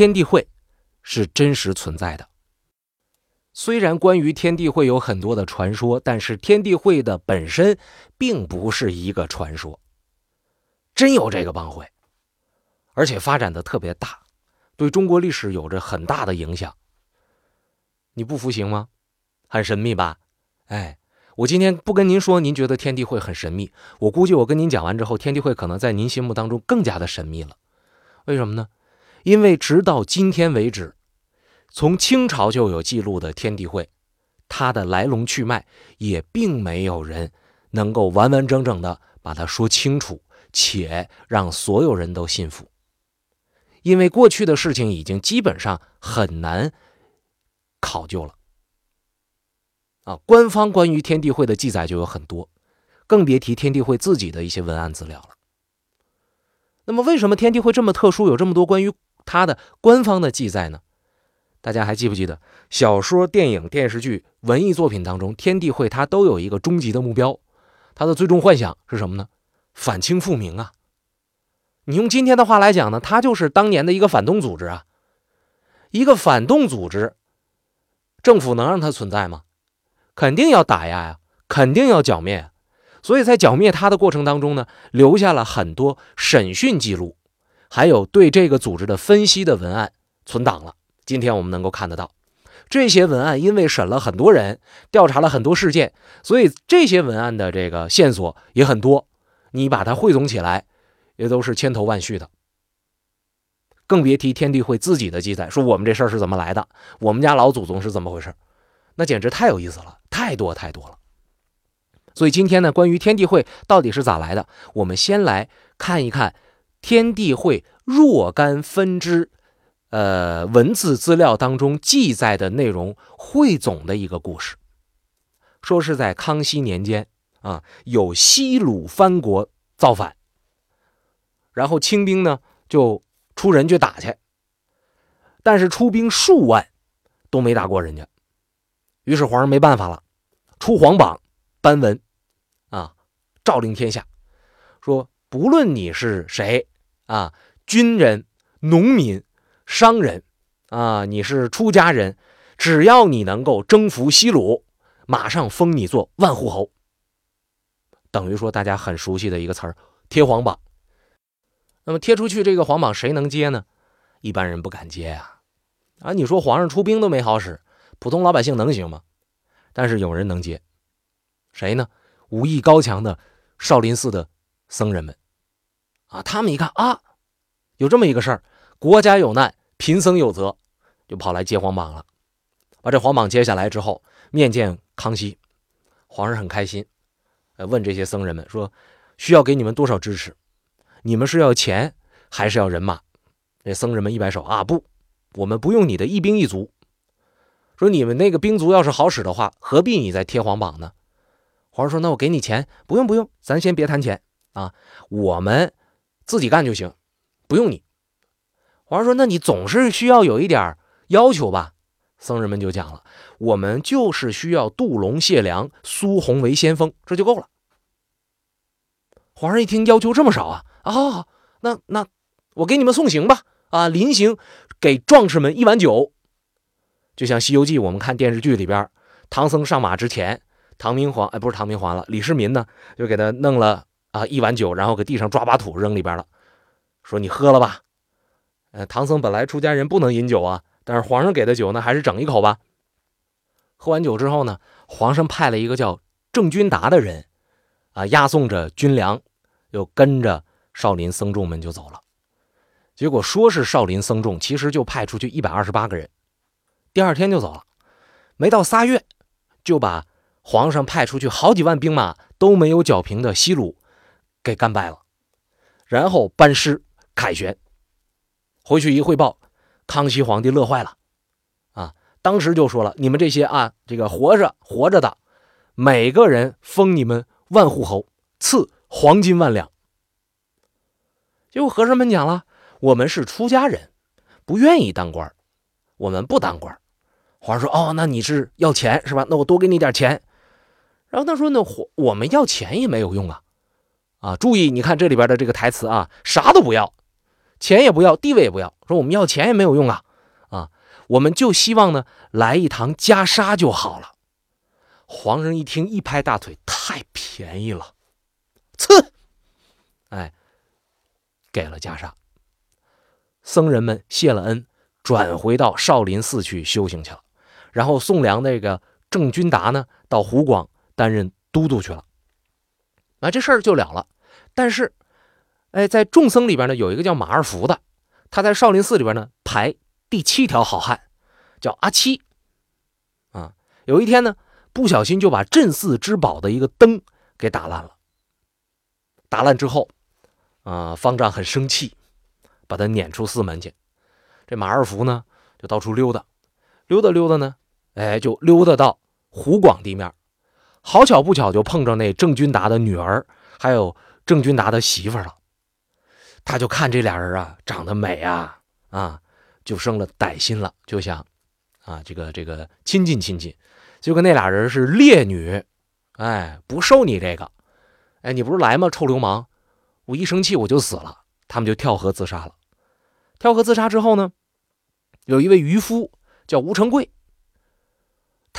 天地会是真实存在的。虽然关于天地会有很多的传说，但是天地会的本身并不是一个传说，真有这个帮会，而且发展的特别大，对中国历史有着很大的影响。你不服行吗？很神秘吧？哎，我今天不跟您说，您觉得天地会很神秘，我估计我跟您讲完之后，天地会可能在您心目当中更加的神秘了。为什么呢？因为直到今天为止。从清朝就有记录的天地会，它的来龙去脉也并没有人能够完完整整的把它说清楚，且让所有人都信服。因为过去的事情已经基本上很难考究了。啊，官方关于天地会的记载就有很多，更别提天地会自己的一些文案资料了。那么，为什么天地会这么特殊，有这么多关于它的官方的记载呢？大家还记不记得小说、电影、电视剧、文艺作品当中，天地会它都有一个终极的目标，它的最终幻想是什么呢？反清复明啊！你用今天的话来讲呢，它就是当年的一个反动组织啊。一个反动组织，政府能让它存在吗？肯定要打压呀，肯定要剿灭。所以在剿灭它的过程当中呢，留下了很多审讯记录，还有对这个组织的分析的文案存档了。今天我们能够看得到这些文案，因为审了很多人，调查了很多事件，所以这些文案的这个线索也很多。你把它汇总起来，也都是千头万绪的。更别提天地会自己的记载，说我们这事儿是怎么来的，我们家老祖宗是怎么回事，那简直太有意思了，太多太多了。所以今天呢，关于天地会到底是咋来的，我们先来看一看天地会若干分支。呃，文字资料当中记载的内容汇总的一个故事，说是在康熙年间啊，有西鲁藩国造反，然后清兵呢就出人去打去，但是出兵数万都没打过人家，于是皇上没办法了，出皇榜颁文啊，诏令天下，说不论你是谁啊，军人、农民。商人，啊，你是出家人，只要你能够征服西鲁，马上封你做万户侯。等于说大家很熟悉的一个词儿，贴黄榜。那么贴出去这个黄榜谁能接呢？一般人不敢接呀。啊，你说皇上出兵都没好使，普通老百姓能行吗？但是有人能接，谁呢？武艺高强的少林寺的僧人们，啊，他们一看啊，有这么一个事儿，国家有难。贫僧有责，就跑来接皇榜了。把这皇榜接下来之后，面见康熙，皇上很开心，问这些僧人们说：“需要给你们多少支持？你们是要钱还是要人马？”那僧人们一摆手啊，不，我们不用你的一兵一卒。说你们那个兵卒要是好使的话，何必你再贴皇榜呢？皇上说：“那我给你钱，不用不用，咱先别谈钱啊，我们自己干就行，不用你。”皇上说：“那你总是需要有一点要求吧？”僧人们就讲了：“我们就是需要杜龙谢良，苏洪为先锋，这就够了。”皇上一听要求这么少啊啊，好那那我给你们送行吧啊！临行给壮士们一碗酒，就像《西游记》我们看电视剧里边，唐僧上马之前，唐明皇哎不是唐明皇了，李世民呢就给他弄了啊一碗酒，然后给地上抓把土扔里边了，说你喝了吧。呃，唐僧本来出家人不能饮酒啊，但是皇上给的酒呢，还是整一口吧。喝完酒之后呢，皇上派了一个叫郑君达的人，啊，押送着军粮，又跟着少林僧众们就走了。结果说是少林僧众，其实就派出去一百二十八个人，第二天就走了，没到仨月，就把皇上派出去好几万兵马都没有剿平的西鲁给干败了，然后班师凯旋。回去一汇报，康熙皇帝乐坏了，啊，当时就说了：“你们这些啊，这个活着活着的，每个人封你们万户侯，赐黄金万两。”结果和尚们讲了：“我们是出家人，不愿意当官，我们不当官。”皇上说：“哦，那你是要钱是吧？那我多给你点钱。”然后他说：“那我我们要钱也没有用啊，啊，注意，你看这里边的这个台词啊，啥都不要。”钱也不要，地位也不要，说我们要钱也没有用啊，啊，我们就希望呢来一堂袈裟就好了。皇上一听，一拍大腿，太便宜了，赐，哎，给了袈裟。僧人们谢了恩，转回到少林寺去修行去了。然后宋良那个郑君达呢，到湖广担任都督去了。啊，这事儿就了了。但是，哎，在众僧里边呢，有一个叫马二福的，他在少林寺里边呢排第七条好汉，叫阿七。啊，有一天呢，不小心就把镇寺之宝的一个灯给打烂了。打烂之后，啊，方丈很生气，把他撵出寺门去。这马二福呢，就到处溜达，溜达溜达呢，哎，就溜达到湖广地面。好巧不巧，就碰着那郑君达的女儿，还有郑君达的媳妇了。他就看这俩人啊，长得美啊，啊，就生了歹心了，就想啊，这个这个亲近亲近。就跟那俩人是烈女，哎，不受你这个，哎，你不是来吗？臭流氓！我一生气我就死了。他们就跳河自杀了。跳河自杀之后呢，有一位渔夫叫吴成贵。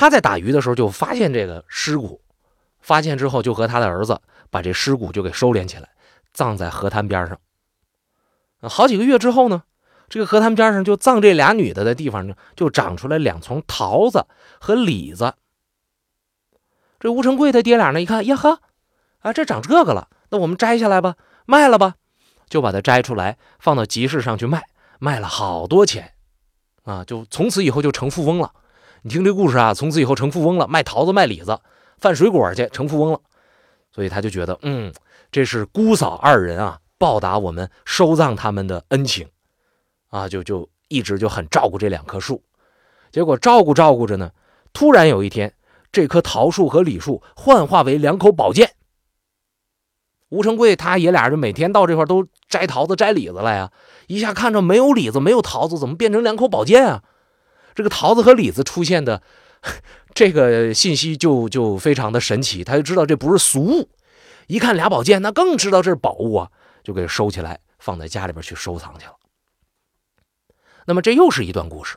他在打鱼的时候就发现这个尸骨，发现之后就和他的儿子把这尸骨就给收敛起来，葬在河滩边上。好几个月之后呢，这个河滩边上就葬这俩女的的地方呢，就长出来两丛桃子和李子。这吴成贵他爹俩呢一看，呀呵，啊这长这个了，那我们摘下来吧，卖了吧，就把它摘出来放到集市上去卖，卖了好多钱，啊，就从此以后就成富翁了。你听这故事啊，从此以后成富翁了，卖桃子卖李子，贩水果去，成富翁了。所以他就觉得，嗯，这是姑嫂二人啊，报答我们收葬他们的恩情，啊，就就一直就很照顾这两棵树。结果照顾照顾着呢，突然有一天，这棵桃树和李树幻化为两口宝剑。吴成贵他爷俩就每天到这块都摘桃子摘李子来呀，一下看着没有李子没有桃子，怎么变成两口宝剑啊？这个桃子和李子出现的这个信息就就非常的神奇，他就知道这不是俗物。一看俩宝剑，那更知道这是宝物啊，就给收起来放在家里边去收藏去了。那么这又是一段故事。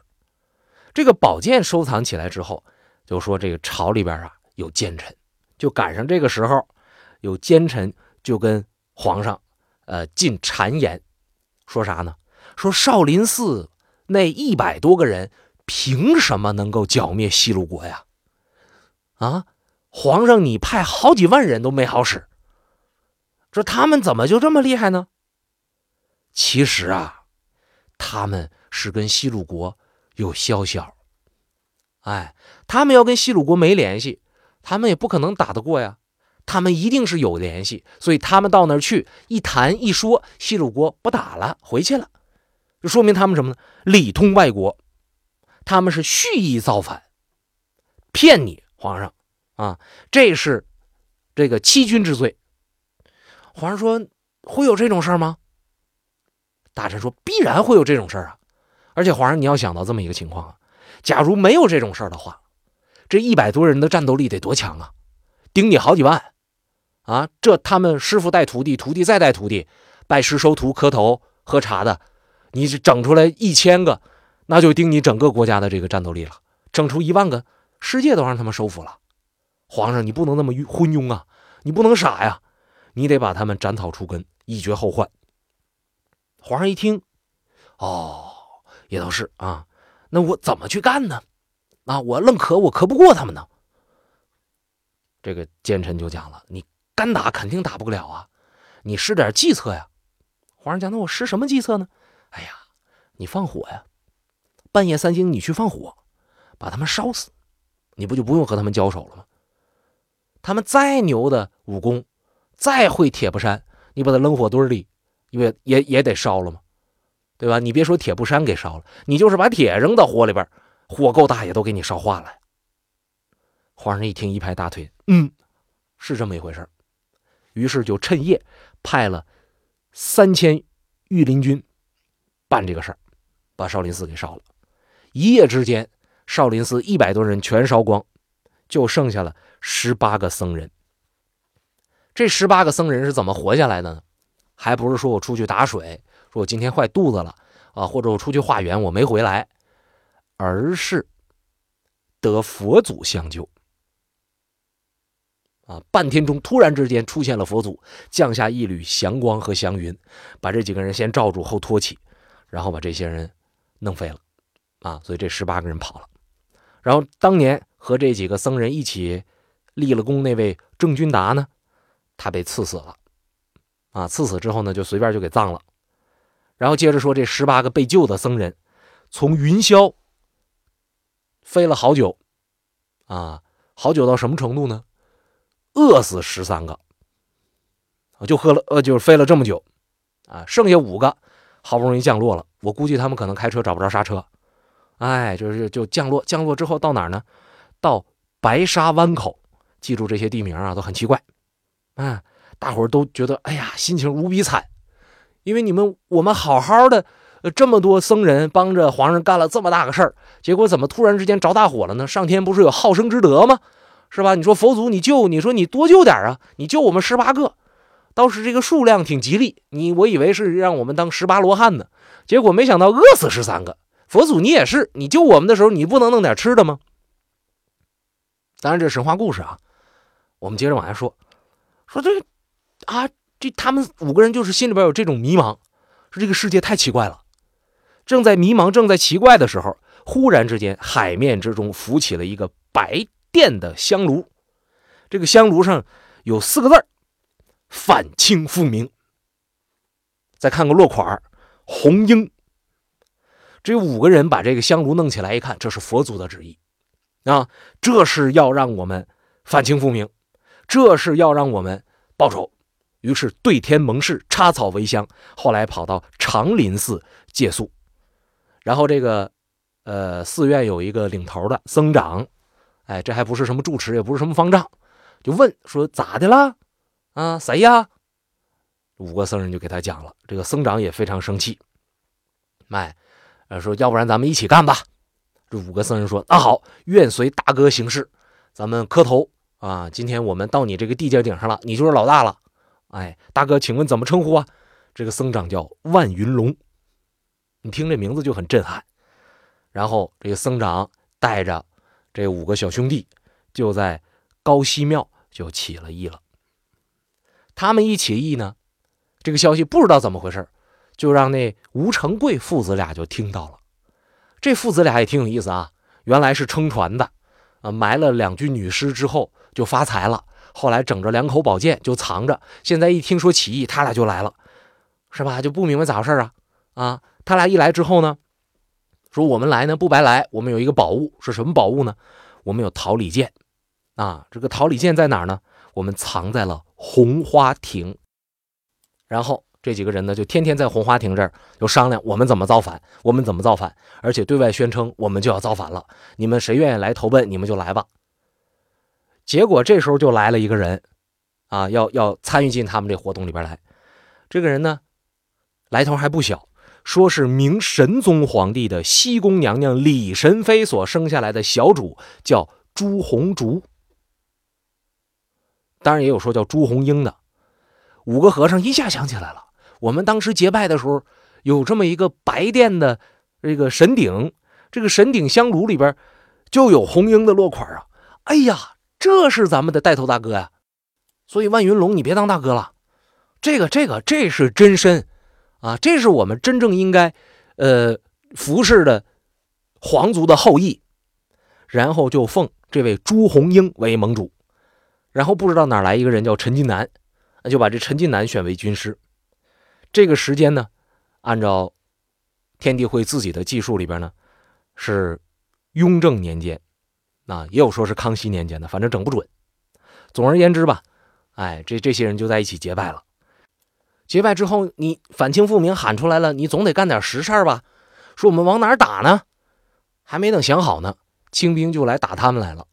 这个宝剑收藏起来之后，就说这个朝里边啊有奸臣，就赶上这个时候，有奸臣就跟皇上呃进谗言，说啥呢？说少林寺那一百多个人。凭什么能够剿灭西鲁国呀？啊，皇上，你派好几万人都没好使，说他们怎么就这么厉害呢？其实啊，他们是跟西鲁国有消息。哎，他们要跟西鲁国没联系，他们也不可能打得过呀。他们一定是有联系，所以他们到那儿去一谈一说，西鲁国不打了，回去了，就说明他们什么呢？里通外国。他们是蓄意造反，骗你皇上啊！这是这个欺君之罪。皇上说：“会有这种事儿吗？”大臣说：“必然会有这种事儿啊！而且皇上，你要想到这么一个情况啊：假如没有这种事儿的话，这一百多人的战斗力得多强啊！顶你好几万啊！这他们师傅带徒弟，徒弟再带徒弟，拜师收徒、磕头喝茶的，你整出来一千个。”那就盯你整个国家的这个战斗力了，整出一万个，世界都让他们收服了。皇上，你不能那么昏庸啊，你不能傻呀，你得把他们斩草除根，以绝后患。皇上一听，哦，也倒是啊，那我怎么去干呢？啊，我愣磕，我磕不过他们呢。这个奸臣就讲了，你干打肯定打不了啊，你施点计策呀。皇上讲，那我施什么计策呢？哎呀，你放火呀。半夜三更，你去放火，把他们烧死，你不就不用和他们交手了吗？他们再牛的武功，再会铁布衫，你把他扔火堆里，因为也也得烧了吗？对吧？你别说铁布衫给烧了，你就是把铁扔到火里边，火够大也都给你烧化了。皇上一听，一拍大腿，嗯，是这么一回事于是就趁夜派了三千御林军办这个事儿，把少林寺给烧了。一夜之间，少林寺一百多人全烧光，就剩下了十八个僧人。这十八个僧人是怎么活下来的呢？还不是说我出去打水，说我今天坏肚子了啊，或者我出去化缘我没回来，而是得佛祖相救。啊！半天中，突然之间出现了佛祖，降下一缕祥光和祥云，把这几个人先罩住后托起，然后把这些人弄飞了。啊！所以这十八个人跑了。然后当年和这几个僧人一起立了功那位郑君达呢，他被赐死了。啊！赐死之后呢，就随便就给葬了。然后接着说，这十八个被救的僧人，从云霄飞了好久，啊，好久到什么程度呢？饿死十三个，就喝了呃，就是飞了这么久，啊，剩下五个好不容易降落了。我估计他们可能开车找不着刹车，哎，就是就降落，降落之后到哪儿呢？到白沙湾口。记住这些地名啊，都很奇怪，啊，大伙儿都觉得哎呀，心情无比惨，因为你们我们好好的，呃这么多僧人帮着皇上干了这么大个事儿，结果怎么突然之间着大火了呢？上天不是有好生之德吗？是吧？你说佛祖，你救，你说你多救点啊！你救我们十八个，倒是这个数量挺吉利。你我以为是让我们当十八罗汉呢，结果没想到饿死十三个。佛祖，你也是，你救我们的时候，你不能弄点吃的吗？当然，这是神话故事啊，我们接着往下说。说这啊，这他们五个人就是心里边有这种迷茫，说这个世界太奇怪了。正在迷茫、正在奇怪的时候，忽然之间，海面之中浮起了一个白。电的香炉，这个香炉上有四个字反清复明。再看个落款红缨。这五个人把这个香炉弄起来，一看，这是佛祖的旨意啊！这是要让我们反清复明，这是要让我们报仇。于是对天盟誓，插草为香。后来跑到长林寺借宿，然后这个呃寺院有一个领头的僧长。哎，这还不是什么住持，也不是什么方丈，就问说咋的啦？啊，谁呀？五个僧人就给他讲了。这个僧长也非常生气，哎，说要不然咱们一起干吧。这五个僧人说那好，愿随大哥行事。咱们磕头啊！今天我们到你这个地界顶上了，你就是老大了。哎，大哥，请问怎么称呼啊？这个僧长叫万云龙，你听这名字就很震撼。然后这个僧长带着。这五个小兄弟就在高西庙就起了义了。他们一起义呢，这个消息不知道怎么回事，就让那吴成贵父子俩就听到了。这父子俩也挺有意思啊，原来是撑船的，啊，埋了两具女尸之后就发财了，后来整着两口宝剑就藏着。现在一听说起义，他俩就来了，是吧？就不明白咋回事啊？啊，他俩一来之后呢？说我们来呢不白来，我们有一个宝物，是什么宝物呢？我们有桃李剑，啊，这个桃李剑在哪儿呢？我们藏在了红花亭。然后这几个人呢，就天天在红花亭这儿就商量，我们怎么造反，我们怎么造反，而且对外宣称我们就要造反了。你们谁愿意来投奔，你们就来吧。结果这时候就来了一个人，啊，要要参与进他们这活动里边来。这个人呢，来头还不小。说是明神宗皇帝的西宫娘娘李神妃所生下来的小主，叫朱红竹。当然也有说叫朱红英的。五个和尚一下想起来了，我们当时结拜的时候有这么一个白殿的这个神鼎，这个神鼎香炉里边就有红缨的落款啊！哎呀，这是咱们的带头大哥呀！所以万云龙，你别当大哥了，这个这个这是真身。啊，这是我们真正应该，呃，服侍的皇族的后裔，然后就奉这位朱红英为盟主，然后不知道哪来一个人叫陈近南，那就把这陈近南选为军师。这个时间呢，按照天地会自己的记述里边呢，是雍正年间，啊，也有说是康熙年间的，反正整不准。总而言之吧，哎，这这些人就在一起结拜了。结拜之后，你反清复明喊出来了，你总得干点实事吧？说我们往哪打呢？还没等想好呢，清兵就来打他们来了。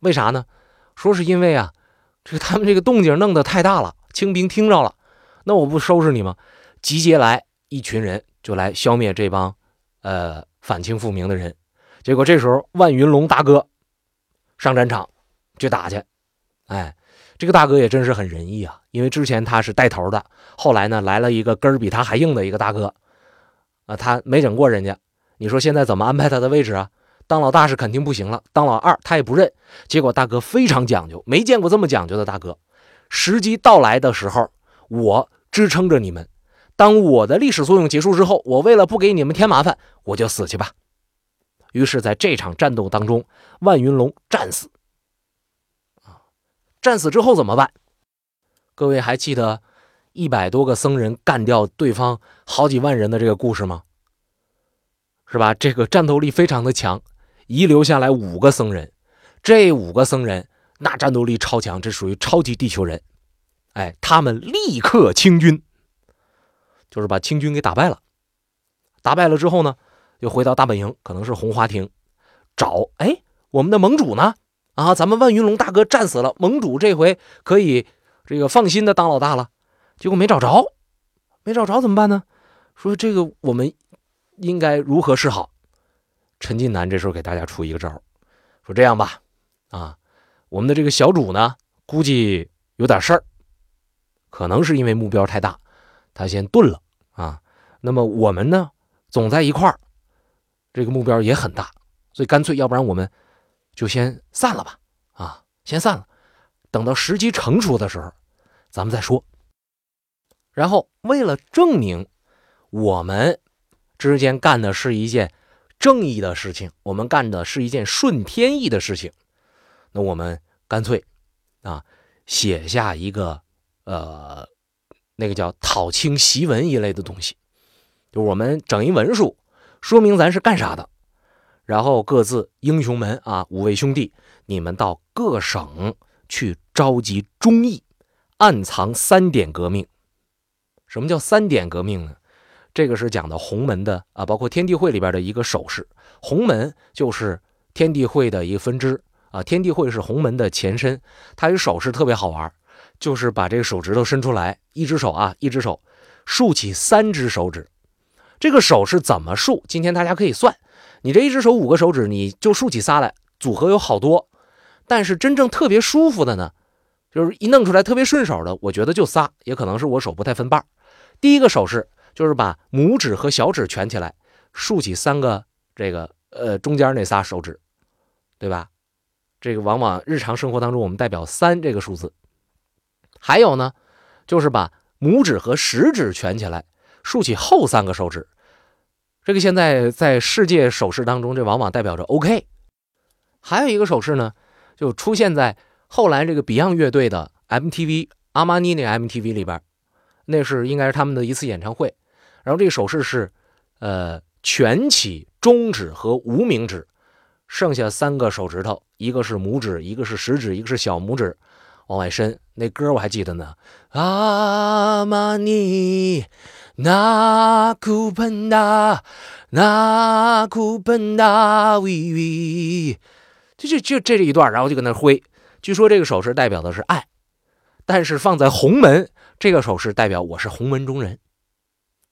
为啥呢？说是因为啊，这个他们这个动静弄得太大了，清兵听着了，那我不收拾你吗？集结来一群人就来消灭这帮呃反清复明的人。结果这时候万云龙大哥上战场去打去，哎，这个大哥也真是很仁义啊，因为之前他是带头的，后来呢来了一个根儿比他还硬的一个大哥，啊，他没整过人家，你说现在怎么安排他的位置啊？当老大是肯定不行了，当老二他也不认。结果大哥非常讲究，没见过这么讲究的大哥。时机到来的时候，我支撑着你们。当我的历史作用结束之后，我为了不给你们添麻烦，我就死去吧。于是，在这场战斗当中，万云龙战死。啊，战死之后怎么办？各位还记得一百多个僧人干掉对方好几万人的这个故事吗？是吧？这个战斗力非常的强，遗留下来五个僧人，这五个僧人那战斗力超强，这属于超级地球人。哎，他们立刻清军，就是把清军给打败了。打败了之后呢，又回到大本营，可能是红花亭，找哎我们的盟主呢？啊，咱们万云龙大哥战死了，盟主这回可以这个放心的当老大了。结果没找着，没找着怎么办呢？说这个我们。应该如何是好？陈近南这时候给大家出一个招说这样吧，啊，我们的这个小主呢，估计有点事儿，可能是因为目标太大，他先顿了啊。那么我们呢，总在一块儿，这个目标也很大，所以干脆，要不然我们就先散了吧，啊，先散了，等到时机成熟的时候，咱们再说。然后为了证明我们。之间干的是一件正义的事情，我们干的是一件顺天意的事情，那我们干脆啊写下一个呃那个叫讨清檄文一类的东西，就我们整一文书，说明咱是干啥的，然后各自英雄们啊五位兄弟，你们到各省去召集忠义，暗藏三点革命。什么叫三点革命呢？这个是讲的洪门的啊，包括天地会里边的一个手势。洪门就是天地会的一个分支啊，天地会是洪门的前身。它有手势特别好玩，就是把这个手指头伸出来，一只手啊，一只手竖起三只手指。这个手是怎么竖？今天大家可以算，你这一只手五个手指，你就竖起仨来，组合有好多。但是真正特别舒服的呢，就是一弄出来特别顺手的，我觉得就仨，也可能是我手不太分瓣。第一个手势。就是把拇指和小指蜷起来，竖起三个这个呃中间那仨手指，对吧？这个往往日常生活当中我们代表三这个数字。还有呢，就是把拇指和食指蜷起来，竖起后三个手指。这个现在在世界手势当中，这往往代表着 OK。还有一个手势呢，就出现在后来这个 Beyond 乐队的 MTV 阿玛尼那个 MTV 里边，那是应该是他们的一次演唱会。然后这个手势是，呃，蜷起中指和无名指，剩下三个手指头，一个是拇指，一个是食指，一个是小拇指，往外伸。那歌我还记得呢，阿玛尼，那库本达，那库本达，喂喂，就就就这这一段，然后就搁那挥。据说这个手势代表的是爱，但是放在洪门，这个手势代表我是洪门中人。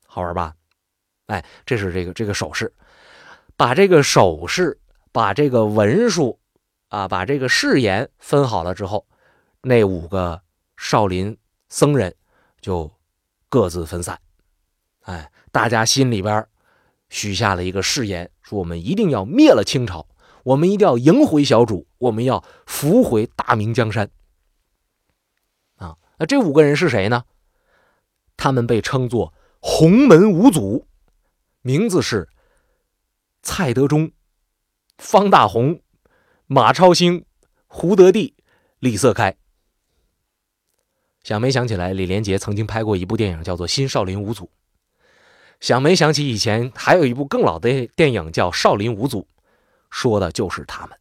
好玩吧？哎，这是这个这个手势，把这个手势，把这个文书啊，把这个誓言分好了之后，那五个少林僧人就各自分散。哎，大家心里边许下了一个誓言，说我们一定要灭了清朝，我们一定要迎回小主，我们要扶回大明江山。啊，那这五个人是谁呢？他们被称作。洪门五祖，名字是蔡德忠、方大同、马超兴、胡德地、李色开。想没想起来，李连杰曾经拍过一部电影，叫做《新少林五祖》。想没想起以前还有一部更老的电影叫《少林五祖》，说的就是他们。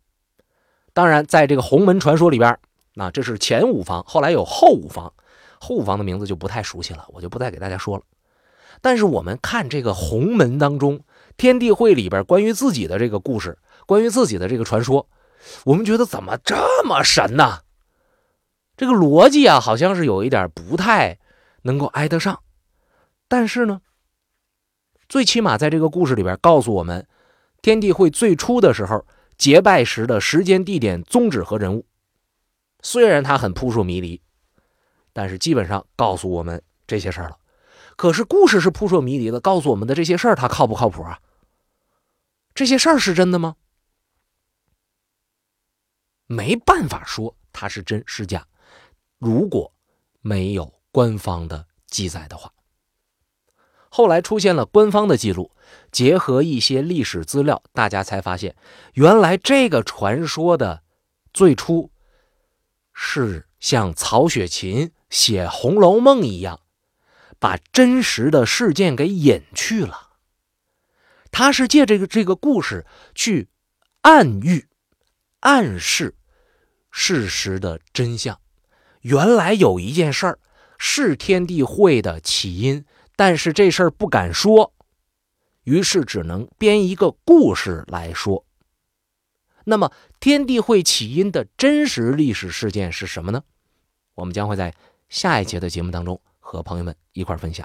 当然，在这个洪门传说里边，那这是前五方，后来有后五方，后五方的名字就不太熟悉了，我就不再给大家说了。但是我们看这个洪门当中，天地会里边关于自己的这个故事，关于自己的这个传说，我们觉得怎么这么神呢？这个逻辑啊，好像是有一点不太能够挨得上。但是呢，最起码在这个故事里边告诉我们，天地会最初的时候结拜时的时间、地点、宗旨和人物。虽然它很扑朔迷离，但是基本上告诉我们这些事儿了。可是故事是扑朔迷离的，告诉我们的这些事儿，它靠不靠谱啊？这些事儿是真的吗？没办法说它是真是假。如果没有官方的记载的话，后来出现了官方的记录，结合一些历史资料，大家才发现，原来这个传说的最初是像曹雪芹写《红楼梦》一样，把真实的事件给隐去了。他是借这个这个故事去暗喻、暗示事实的真相。原来有一件事儿是天地会的起因，但是这事儿不敢说，于是只能编一个故事来说。那么，天地会起因的真实历史事件是什么呢？我们将会在下一节的节目当中和朋友们一块分享。